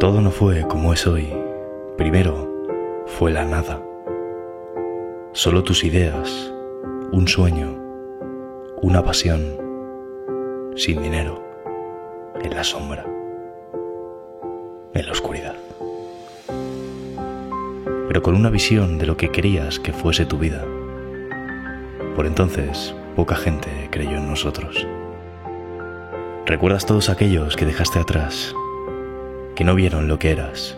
Todo no fue como es hoy. Primero fue la nada. Solo tus ideas, un sueño, una pasión, sin dinero, en la sombra, en la oscuridad. Pero con una visión de lo que querías que fuese tu vida. Por entonces, poca gente creyó en nosotros. ¿Recuerdas todos aquellos que dejaste atrás, que no vieron lo que eras,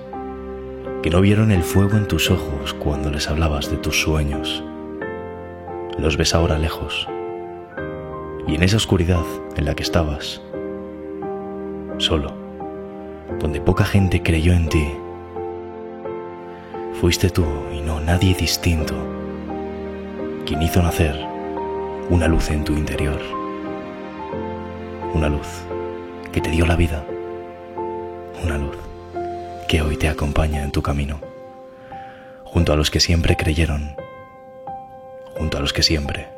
que no vieron el fuego en tus ojos cuando les hablabas de tus sueños? Los ves ahora lejos, y en esa oscuridad en la que estabas, solo, donde poca gente creyó en ti, fuiste tú y no nadie distinto quien hizo nacer una luz en tu interior una luz que te dio la vida, una luz que hoy te acompaña en tu camino, junto a los que siempre creyeron, junto a los que siempre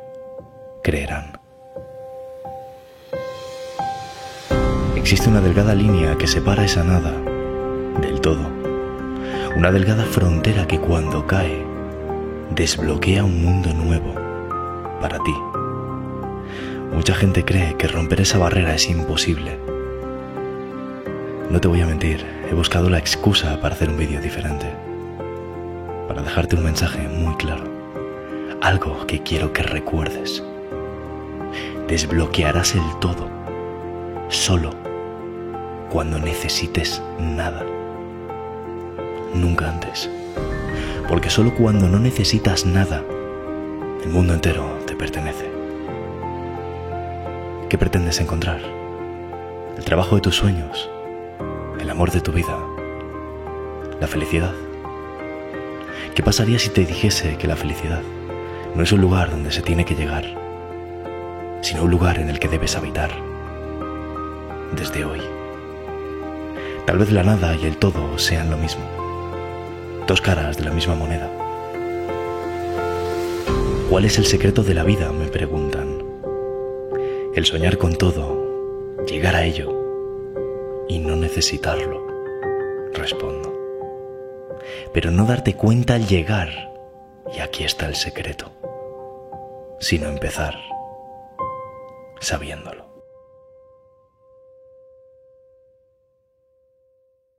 creerán. Existe una delgada línea que separa esa nada del todo, una delgada frontera que cuando cae desbloquea un mundo nuevo para ti Mucha gente cree que romper esa barrera es imposible. No te voy a mentir, he buscado la excusa para hacer un vídeo diferente. Para dejarte un mensaje muy claro. Algo que quiero que recuerdes. Desbloquearás el todo. Solo cuando necesites nada. Nunca antes. Porque solo cuando no necesitas nada, el mundo entero te pertenece. ¿Qué pretendes encontrar? ¿El trabajo de tus sueños? ¿El amor de tu vida? ¿La felicidad? ¿Qué pasaría si te dijese que la felicidad no es un lugar donde se tiene que llegar, sino un lugar en el que debes habitar desde hoy? Tal vez la nada y el todo sean lo mismo, dos caras de la misma moneda. ¿Cuál es el secreto de la vida? me preguntan. El soñar con todo, llegar a ello y no necesitarlo, respondo. Pero no darte cuenta al llegar, y aquí está el secreto, sino empezar sabiéndolo.